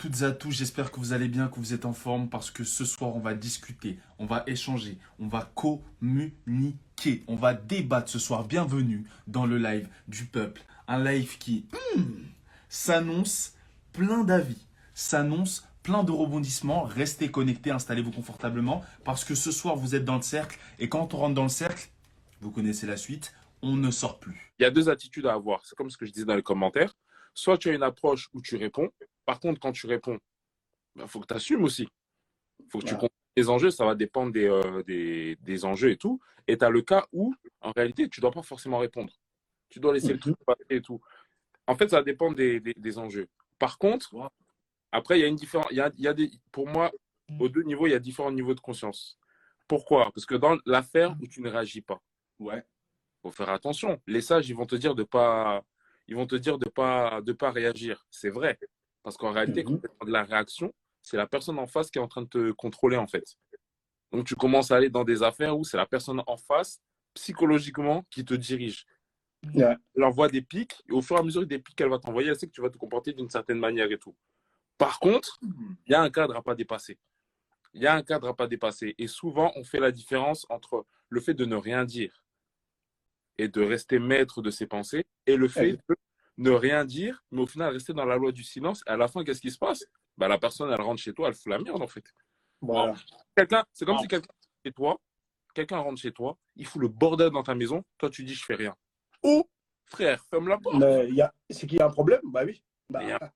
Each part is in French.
toutes à tous, j'espère que vous allez bien, que vous êtes en forme parce que ce soir on va discuter, on va échanger, on va communiquer, on va débattre ce soir. Bienvenue dans le live du peuple, un live qui hmm, s'annonce plein d'avis, s'annonce plein de rebondissements. Restez connectés, installez-vous confortablement parce que ce soir vous êtes dans le cercle et quand on rentre dans le cercle, vous connaissez la suite, on ne sort plus. Il y a deux attitudes à avoir. C'est comme ce que je disais dans les commentaires. Soit tu as une approche où tu réponds. Par contre, quand tu réponds, il faut que tu assumes aussi. Il faut que tu comprennes les enjeux. Ça va dépendre des, euh, des, des, enjeux et tout. Et tu as le cas où, en réalité, tu ne dois pas forcément répondre. Tu dois laisser le truc passer et tout. En fait, ça va dépendre des, des, enjeux. Par contre, après, il y a une différence. Il y a, il y a des, pour moi, aux deux niveaux, il y a différents niveaux de conscience. Pourquoi? Parce que dans l'affaire où tu ne réagis pas, ouais. faut faire attention. Les sages, ils vont te dire de pas, ils vont te dire de pas, de pas réagir. C'est vrai, parce qu'en réalité, quand tu as de la réaction, c'est la personne en face qui est en train de te contrôler en fait. Donc tu commences à aller dans des affaires où c'est la personne en face psychologiquement qui te dirige. Yeah. Elle envoie des pics et au fur et à mesure des pics qu'elle va t'envoyer, elle sait que tu vas te comporter d'une certaine manière et tout. Par contre, il y a un cadre à pas dépasser. Il y a un cadre à pas dépasser. Et souvent, on fait la différence entre le fait de ne rien dire et de rester maître de ses pensées et le fait de ne rien dire, mais au final rester dans la loi du silence. Et à la fin, qu'est-ce qui se passe? Bah, La personne, elle rentre chez toi, elle fout la merde en fait. Voilà. Quelqu'un, c'est comme si quelqu'un chez toi, quelqu'un rentre chez toi, il fout le bordel dans ta maison, toi tu dis je fais rien. Ou frère, ferme la porte. Mais il y a... c'est qu'il y a un problème? Bah oui. Bah, Il y a un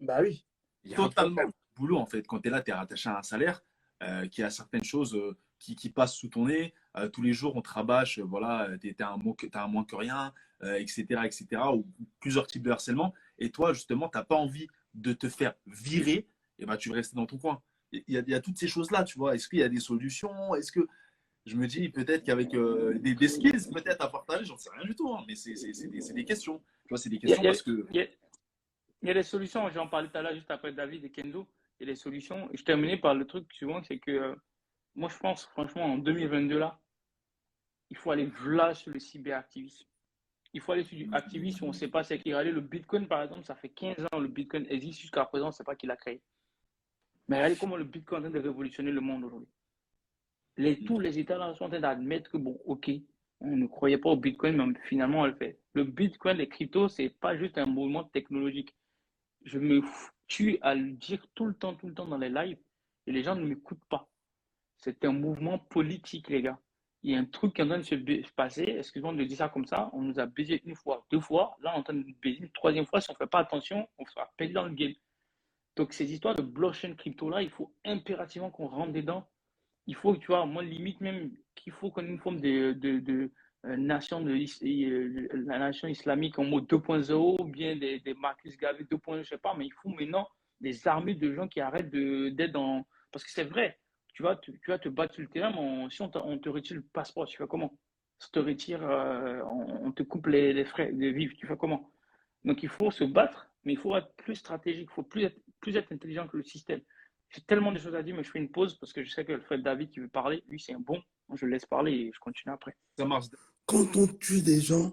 bah oui. Il y a un Totalement. problème. Boulot, en fait, quand tu es là, tu es rattaché à un salaire euh, qui a certaines choses euh, qui, qui passent sous ton nez. Euh, tous les jours, on te rabâche, euh, voilà, tu as, un moins que- t'as un moins que rien, euh, etc., etc., ou, ou plusieurs types de harcèlement. Et toi, justement, tu n'as pas envie de te faire virer, et ben, tu veux rester dans ton coin. Il y a, il y a toutes ces choses-là, tu vois. Est-ce qu'il y a des solutions? Est-ce que je me dis peut-être qu'avec euh, des, des skills peut-être à partager, j'en sais rien du tout, hein, mais c'est des, questions. Tu vois, c'est des questions a- parce que. Il y, a, il y a des solutions, j'en parlais tout à l'heure juste après David et Kendo. Il y a des solutions. Je terminais par le truc suivant, c'est que euh, moi je pense franchement en 2022 là, il faut aller là sur le cyberactivisme. Il faut aller sur du activisme on ne sait pas c'est qui. Regardez, le Bitcoin par exemple, ça fait 15 ans le Bitcoin existe jusqu'à présent, on ne sait pas qui l'a créé. Mais regardez comment le Bitcoin est en train de révolutionner le monde aujourd'hui. Les, tous les États là sont en train d'admettre que bon, ok, on ne croyait pas au Bitcoin, mais finalement on le fait. Le Bitcoin, les cryptos, c'est pas juste un mouvement technologique. Je me tue à le dire tout le temps, tout le temps dans les lives, et les gens ne m'écoutent pas. C'est un mouvement politique, les gars. Il y a un truc qui est en train de se passer. Excuse-moi de dire ça comme ça. On nous a baisé une fois, deux fois. Là, on est en train de nous baiser une troisième fois. Si on ne fait pas attention, on sera perdu dans le game. Donc, ces histoires de blockchain crypto-là, il faut impérativement qu'on rentre dedans. Il faut, tu vois, moi, limite même qu'il faut qu'on ait une forme de, de, euh, nation, de, euh, la nation islamique en mode 2.0, ou bien des, des Marcus Garvey 2.0, je sais pas, mais il faut maintenant des armées de gens qui arrêtent d'être dans. Parce que c'est vrai, tu vas, te, tu vas te battre sur le terrain, mais on- si on, te retire le passeport, tu fais comment? Si on te retire, euh, on, on te coupe les, les frais de vivre, tu fais comment? Donc il faut se battre, mais il faut être plus stratégique, il faut plus être, plus être intelligent que le système. J'ai tellement de choses à dire, mais je fais une pause parce que je sais que le frère David qui veut parler, lui c'est un bon. Je le laisse parler et je continue après. Ça marche. Quand on tue des gens,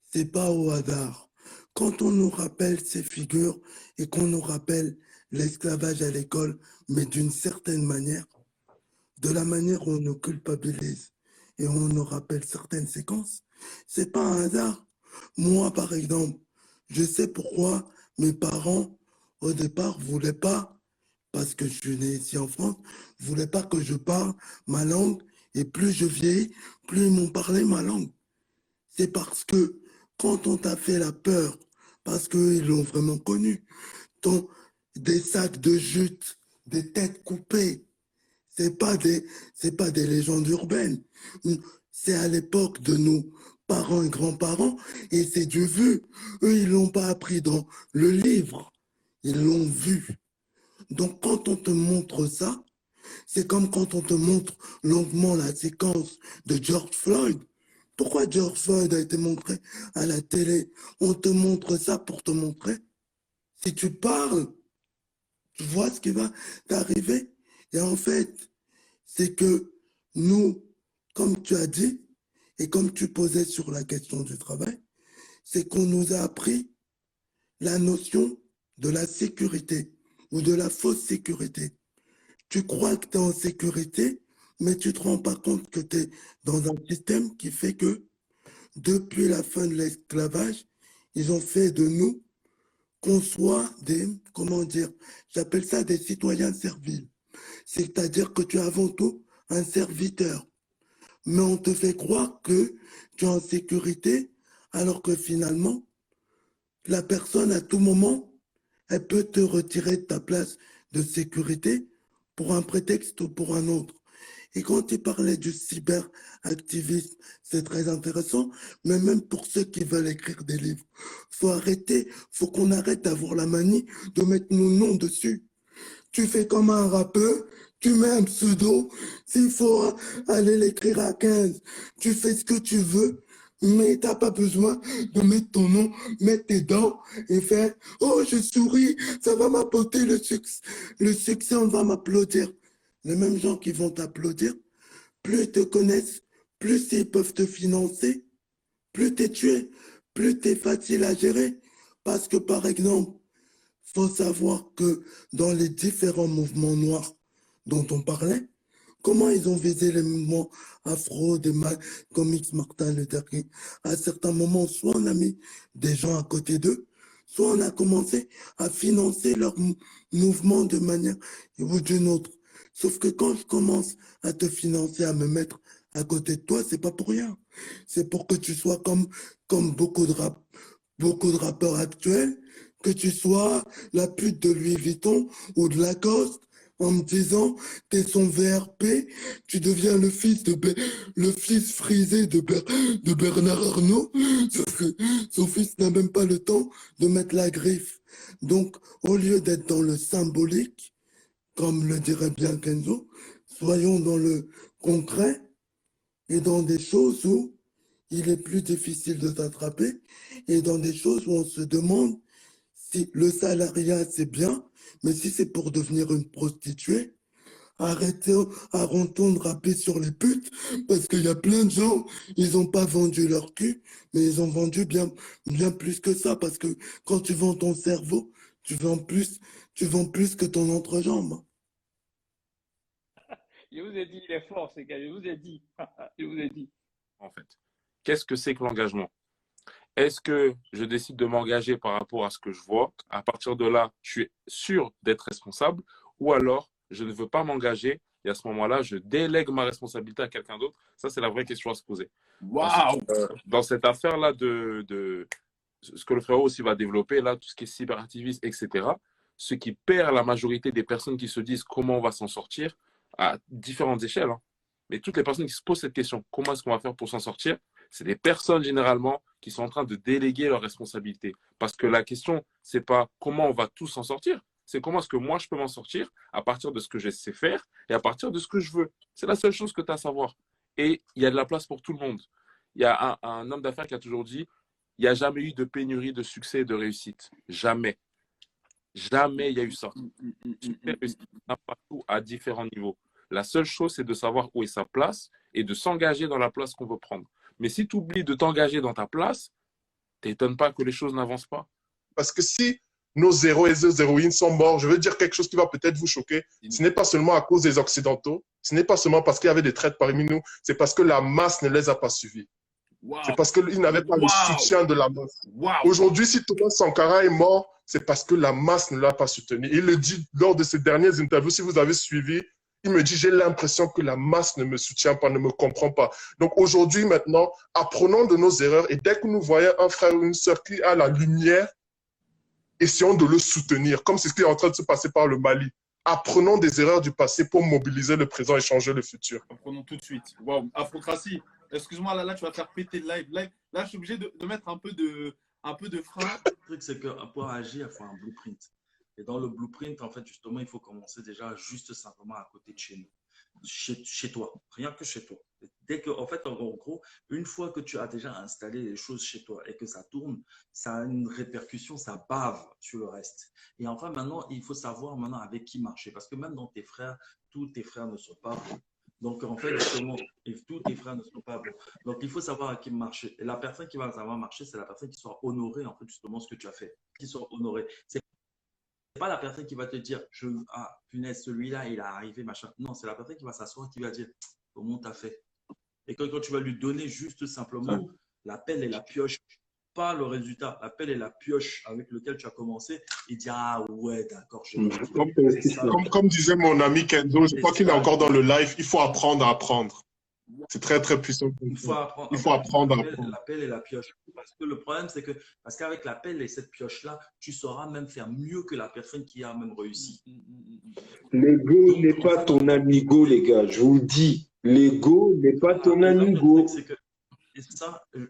c'est pas au hasard. Quand on nous rappelle ces figures et qu'on nous rappelle l'esclavage à l'école, mais d'une certaine manière, de la manière où on nous culpabilise et on nous rappelle certaines séquences, c'est pas un hasard. Moi, par exemple, je sais pourquoi mes parents, au départ, voulaient pas, parce que je suis né ici en France, voulaient pas que je parle ma langue et plus je vieillis, plus ils m'ont parlé ma langue. C'est parce que quand on t'a fait la peur, parce qu'ils l'ont vraiment connu, des sacs de jute, des têtes coupées, c'est pas des, pas des légendes urbaines. C'est à l'époque de nos parents et grands-parents et c'est du vu. Eux, ils l'ont pas appris dans le livre. Ils l'ont vu. Donc quand on te montre ça, c'est comme quand on te montre longuement la séquence de George Floyd. Pourquoi George Floyd a été montré à la télé? On te montre ça pour te montrer. Si tu parles, vois ce qui va t'arriver. Et en fait, c'est que nous, comme tu as dit, et comme tu posais sur la question du travail, c'est qu'on nous a appris la notion de la sécurité ou de la fausse sécurité. Tu crois que tu es en sécurité, mais tu te rends pas compte que tu es dans un système qui fait que depuis la fin de l'esclavage, ils ont fait de nous qu'on soit des, comment dire, j'appelle ça des citoyens serviles. C'est-à-dire que tu es avant tout un serviteur. Mais on te fait croire que tu es en sécurité, alors que finalement, la personne à tout moment, elle peut te retirer de ta place de sécurité pour un prétexte ou pour un autre. Et quand tu parlais du cyberactivisme, c'est très intéressant, mais même pour ceux qui veulent écrire des livres, faut arrêter, faut qu'on arrête d'avoir la manie de mettre nos noms dessus. Tu fais comme un rappeur, tu mets un pseudo, s'il faut aller l'écrire à 15, tu fais ce que tu veux, mais t'as pas besoin de mettre ton nom, mettre tes dents et faire « Oh, je souris, ça va m'apporter le succès. Le succès, on va m'applaudir. » Les mêmes gens qui vont t'applaudir, plus ils te connaissent, plus ils peuvent te financer, plus tu es tué, plus tu es facile à gérer. Parce que, par exemple, faut savoir que dans les différents mouvements noirs dont on parlait, comment ils ont visé les mouvements afro, des comme X Martin Luther King. À certains moments, soit on a mis des gens à côté d'eux, soit on a commencé à financer leur mouvement de manière ou d'une autre. Sauf que quand je commence à te financer, à me mettre à côté de toi, c'est pas pour rien. C'est pour que tu sois comme, comme beaucoup de beaucoup de rappeurs actuels, que tu sois la pute de Louis Vuitton ou de Lacoste, en me disant, t'es son VRP, tu deviens le fils de le fils frisé de, de Bernard Arnault, sauf que son fils n'a même pas le temps de mettre la griffe. Donc, au lieu d'être dans le symbolique, comme le dirait bien Kenzo, soyons dans le concret et dans des choses où il est plus difficile de t'attraper et dans des choses où on se demande si le salariat c'est bien, mais si c'est pour devenir une prostituée, arrêtez, arrêtons de rapper sur les putes, parce qu'il y a plein de gens, ils n'ont pas vendu leur cul, mais ils ont vendu bien, bien plus que ça, parce que quand tu vends ton cerveau, tu vends plus, tu vends plus que ton entrejambe. Je vous ai dit, il est fort, ces gars. Je vous ai dit. Je vous ai dit. En fait, qu'est-ce que c'est que l'engagement? Est-ce que je décide de m'engager par rapport à ce que je vois? À partir de là, je suis sûr d'être responsable ou alors je ne veux pas m'engager et à ce moment-là, je délègue ma responsabilité à quelqu'un d'autre? Ça, c'est la vraie question à se poser. Waouh euh, Dans cette affaire-là de, de, ce que le frérot aussi va développer, là, tout ce qui est cyberactivisme, etc., ce qui perd la majorité des personnes qui se disent comment on va s'en sortir, à différentes échelles. Hein. Mais toutes les personnes qui se posent cette question, comment est-ce qu'on va faire pour s'en sortir C'est des personnes généralement qui sont en train de déléguer leurs responsabilités. Parce que la question, c'est pas comment on va tous s'en sortir, c'est comment est-ce que moi je peux m'en sortir à partir de ce que je sais faire et à partir de ce que je veux. C'est la seule chose que tu as à savoir. Et il y a de la place pour tout le monde. Il y a un, un homme d'affaires qui a toujours dit, il n'y a jamais eu de pénurie de succès et de réussite. Jamais. Jamais il y a eu ça. Partout à différents niveaux. La seule chose, c'est de savoir où est sa place et de s'engager dans la place qu'on veut prendre. Mais si tu oublies de t'engager dans ta place, t'étonnes pas que les choses n'avancent pas. Parce que si nos héros et nos héroïnes sont morts, je veux dire quelque chose qui va peut-être vous choquer. Ce n'est pas seulement à cause des Occidentaux, ce n'est pas seulement parce qu'il y avait des traites parmi nous, c'est parce que la masse ne les a pas suivis. C'est parce qu'ils n'avaient pas le soutien de la masse. Aujourd'hui, si Thomas Sankara est mort, c'est parce que la masse ne l'a pas soutenu. Il le dit lors de ses dernières interviews, si vous avez suivi, il me dit, j'ai l'impression que la masse ne me soutient pas, ne me comprend pas. Donc aujourd'hui, maintenant, apprenons de nos erreurs et dès que nous voyons un frère ou une sœur qui a la lumière, essayons de le soutenir, comme c'est ce qui est en train de se passer par le Mali. Apprenons des erreurs du passé pour mobiliser le présent et changer le futur. Apprenons tout de suite. Wow. Afrocratie, excuse-moi, là, là, tu vas faire péter le live. live. Là, je suis obligé de, de mettre un peu de, un peu de frein. Le truc, c'est que pour agir, il faut un blueprint. Et dans le blueprint, en fait, justement, il faut commencer déjà juste simplement à côté de chez nous, chez, chez toi, rien que chez toi. Dès que, en fait, en gros, une fois que tu as déjà installé les choses chez toi et que ça tourne, ça a une répercussion, ça bave sur le reste. Et enfin, maintenant, il faut savoir maintenant avec qui marcher. Parce que même dans tes frères, tous tes frères ne sont pas bons. Donc, en fait, justement, tous tes frères ne sont pas bons. Donc, il faut savoir à qui marcher. Et la personne qui va savoir marcher, c'est la personne qui soit honorée, en fait, justement, ce que tu as fait. Qui soit honorée. C'est pas la personne qui va te dire, je, ah, punaise, celui-là, il est arrivé, machin. Non, c'est la personne qui va s'asseoir, qui va dire, comment t'as fait? Et quand, quand tu vas lui donner juste simplement la pelle et la pioche, pas le résultat, la pelle et la pioche avec lequel tu as commencé, il dit, ah ouais, d'accord, Mm. compris. Comme, comme- comme disait mon ami Kenzo, je crois qu'il est encore dans le live, il faut apprendre à apprendre. C'est très, très puissant. Il faut apprendre, Il faut apprendre à la pelle- apprendre. la pelle et la pioche. Parce que le problème, c'est que, parce qu'avec la pelle et cette pioche-là, tu sauras même faire mieux que la personne qui a même réussi. L'ego n'est pas ton amigo, les gars. Je vous le dis. L'ego n'est pas ton Voilà, le amigo. truc, c'est que- Et ça, je-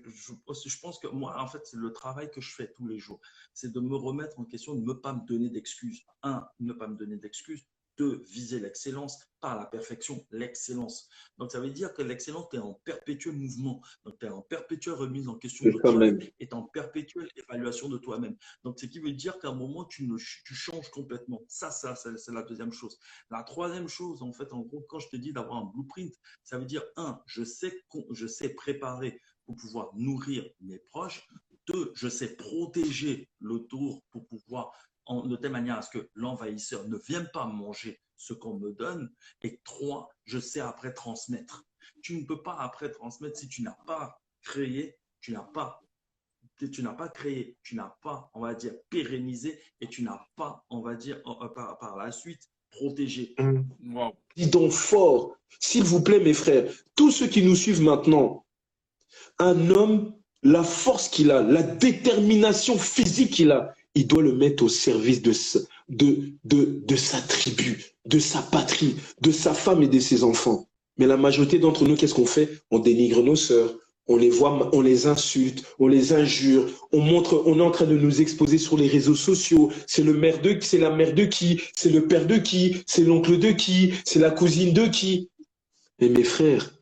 je pense que moi, en fait, c'est le travail que je fais tous les jours. C'est de me remettre en question, de ne pas me donner d'excuses. Un, ne pas me donner d'excuses. Deux, viser l'excellence, par la perfection, l'excellence. Donc, ça veut dire que l'excellence, tu es en perpétuel mouvement. Donc, tu es en perpétuelle remise en question de ça toi même. et en perpétuelle évaluation de toi-même. Donc, ce qui veut dire qu'à un moment, tu, ne, tu changes complètement. Ça, ça, c'est la deuxième chose. La troisième chose, en fait, en gros, quand je te dis d'avoir un blueprint, ça veut dire, un, je sais, je sais préparer pour pouvoir nourrir mes proches. Deux, je sais protéger le tour pour pouvoir, en, de telle manière à ce que l'envahisseur ne vienne pas manger ce qu'on me donne. Et trois, je sais après transmettre. Tu ne peux pas après transmettre si tu n'as pas créé, tu n'as pas tu n'as pas créé, tu n'as pas, on va dire, pérennisé et tu n'as pas, on va dire, euh, par, par la suite, protégé. Mm. Wow. Dis donc fort, s'il vous plaît, mes frères, tous ceux qui nous suivent maintenant, un homme, la force qu'il a, la détermination physique qu'il a, il doit le mettre au service de, sa- tribu, de sa patrie, de sa femme et de ses enfants. Mais la majorité d'entre nous, qu'est-ce qu'on fait? On dénigre nos sœurs, on les voit, on les insulte, on les injure, on montre, on est en train de nous exposer sur les réseaux sociaux. C'est le mère de, c'est la mère de qui? C'est le père de qui? C'est l'oncle de qui? C'est la cousine de qui? Mais mes frères,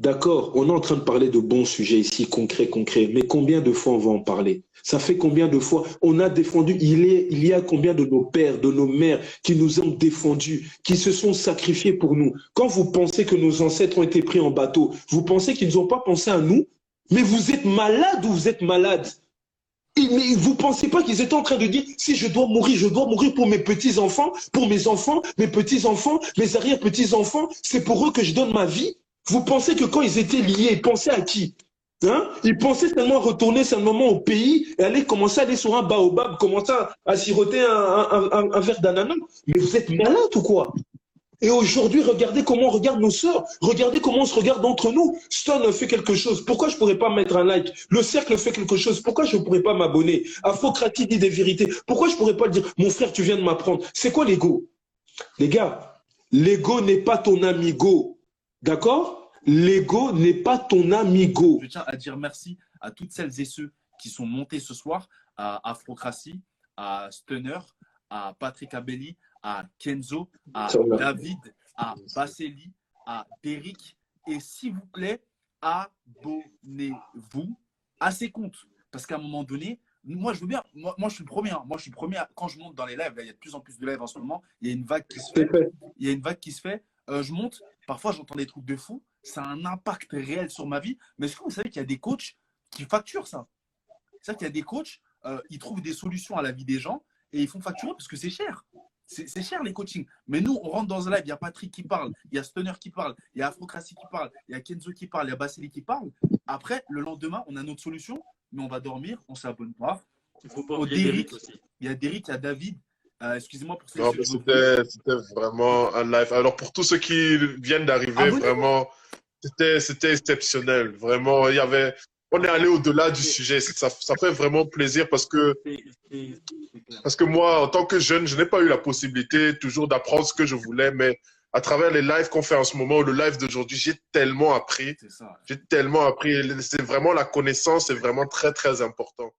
d'accord, on est en train de parler de bons sujets ici, concrets, concrets. Mais combien de fois on va en parler? Ça fait combien de fois on a défendu? Il y a combien de nos pères, de nos mères qui nous ont défendus, qui se sont sacrifiés pour nous? Quand vous pensez que nos ancêtres ont été pris en bateau, vous pensez qu'ils n'ont pas pensé à nous? Mais vous êtes malade ou vous êtes malade mais vous pensez pas qu'ils étaient en train de dire si je dois mourir, je dois mourir pour mes petits enfants, pour mes enfants, mes petits enfants, mes arrière petits enfants. C'est pour eux que je donne ma vie? Vous pensez que quand ils étaient liés, ils pensaient à qui Hein? Ils pensaient seulement retourner seulement au pays et aller commencer à aller sur un baobab, commencer à, siroter un, verre d'ananas. Mais vous êtes malade ou quoi? Et aujourd'hui, regardez comment on regarde nos sœurs. Regardez comment on se regarde entre nous. Stone fait quelque chose. Pourquoi je pourrais pas mettre un like? Le cercle fait quelque chose. Pourquoi je pourrais pas m'abonner? Afrocratie dit des vérités. Pourquoi je pourrais pas dire mon frère, tu viens de m'apprendre? C'est quoi l'ego? Les gars, l'ego n'est pas ton amigo. D'accord? L'ego n'est pas ton amigo. Je tiens à dire merci à toutes celles et ceux qui sont montés ce soir, à Afrocratie, à Stunner, à Patrick Abelli, à Kenzo, à. David, à Basseli, à Derrick. Et s'il vous plaît, abonnez-vous à ces comptes. Parce qu'à un moment donné, moi je veux bien, moi, moi, je suis le premier. hein. Moi je suis le premier à- quand je monte dans les lives, là, il y a de plus en plus de lives en ce moment, il y a une vague qui se fait. il y a une vague qui se fait. Euh, je monte, parfois j'entends des trucs de fou. Ça a un impact réel sur ma vie. Mais est-ce que vous savez qu'il y a des coachs qui facturent ça? C'est-à-dire qu'il y a des coachs, euh, ils trouvent des solutions à la vie des gens et ils font facturer parce que c'est cher. C'est cher les coachings. Mais nous, on rentre dans un live, il y a Patrick qui parle, il y a Stunner qui parle, il y a Afrocratie qui parle, il y a Kenzo qui parle, il y a Basseli qui parle. Après, le lendemain, on a notre solution, mais on va dormir, on s'abonne pas. Il faut pas Au oublier Derrick, Derrick aussi. il y a Derrick, il y a David. Euh, Excusez-moi pour C'était vraiment un live. Alors, pour tous ceux qui viennent d'arriver, Abonnez-vous. vraiment, c'était exceptionnel. Vraiment, il y avait. On est allé au-delà du sujet. Ça, ça fait vraiment plaisir parce que, parce que moi, en tant que jeune, je n'ai pas eu la possibilité toujours d'apprendre ce que je voulais, mais à travers les lives qu'on fait en ce moment, le live d'aujourd'hui, j'ai tellement appris. J'ai tellement appris. C'est vraiment la connaissance, c'est vraiment très, très important.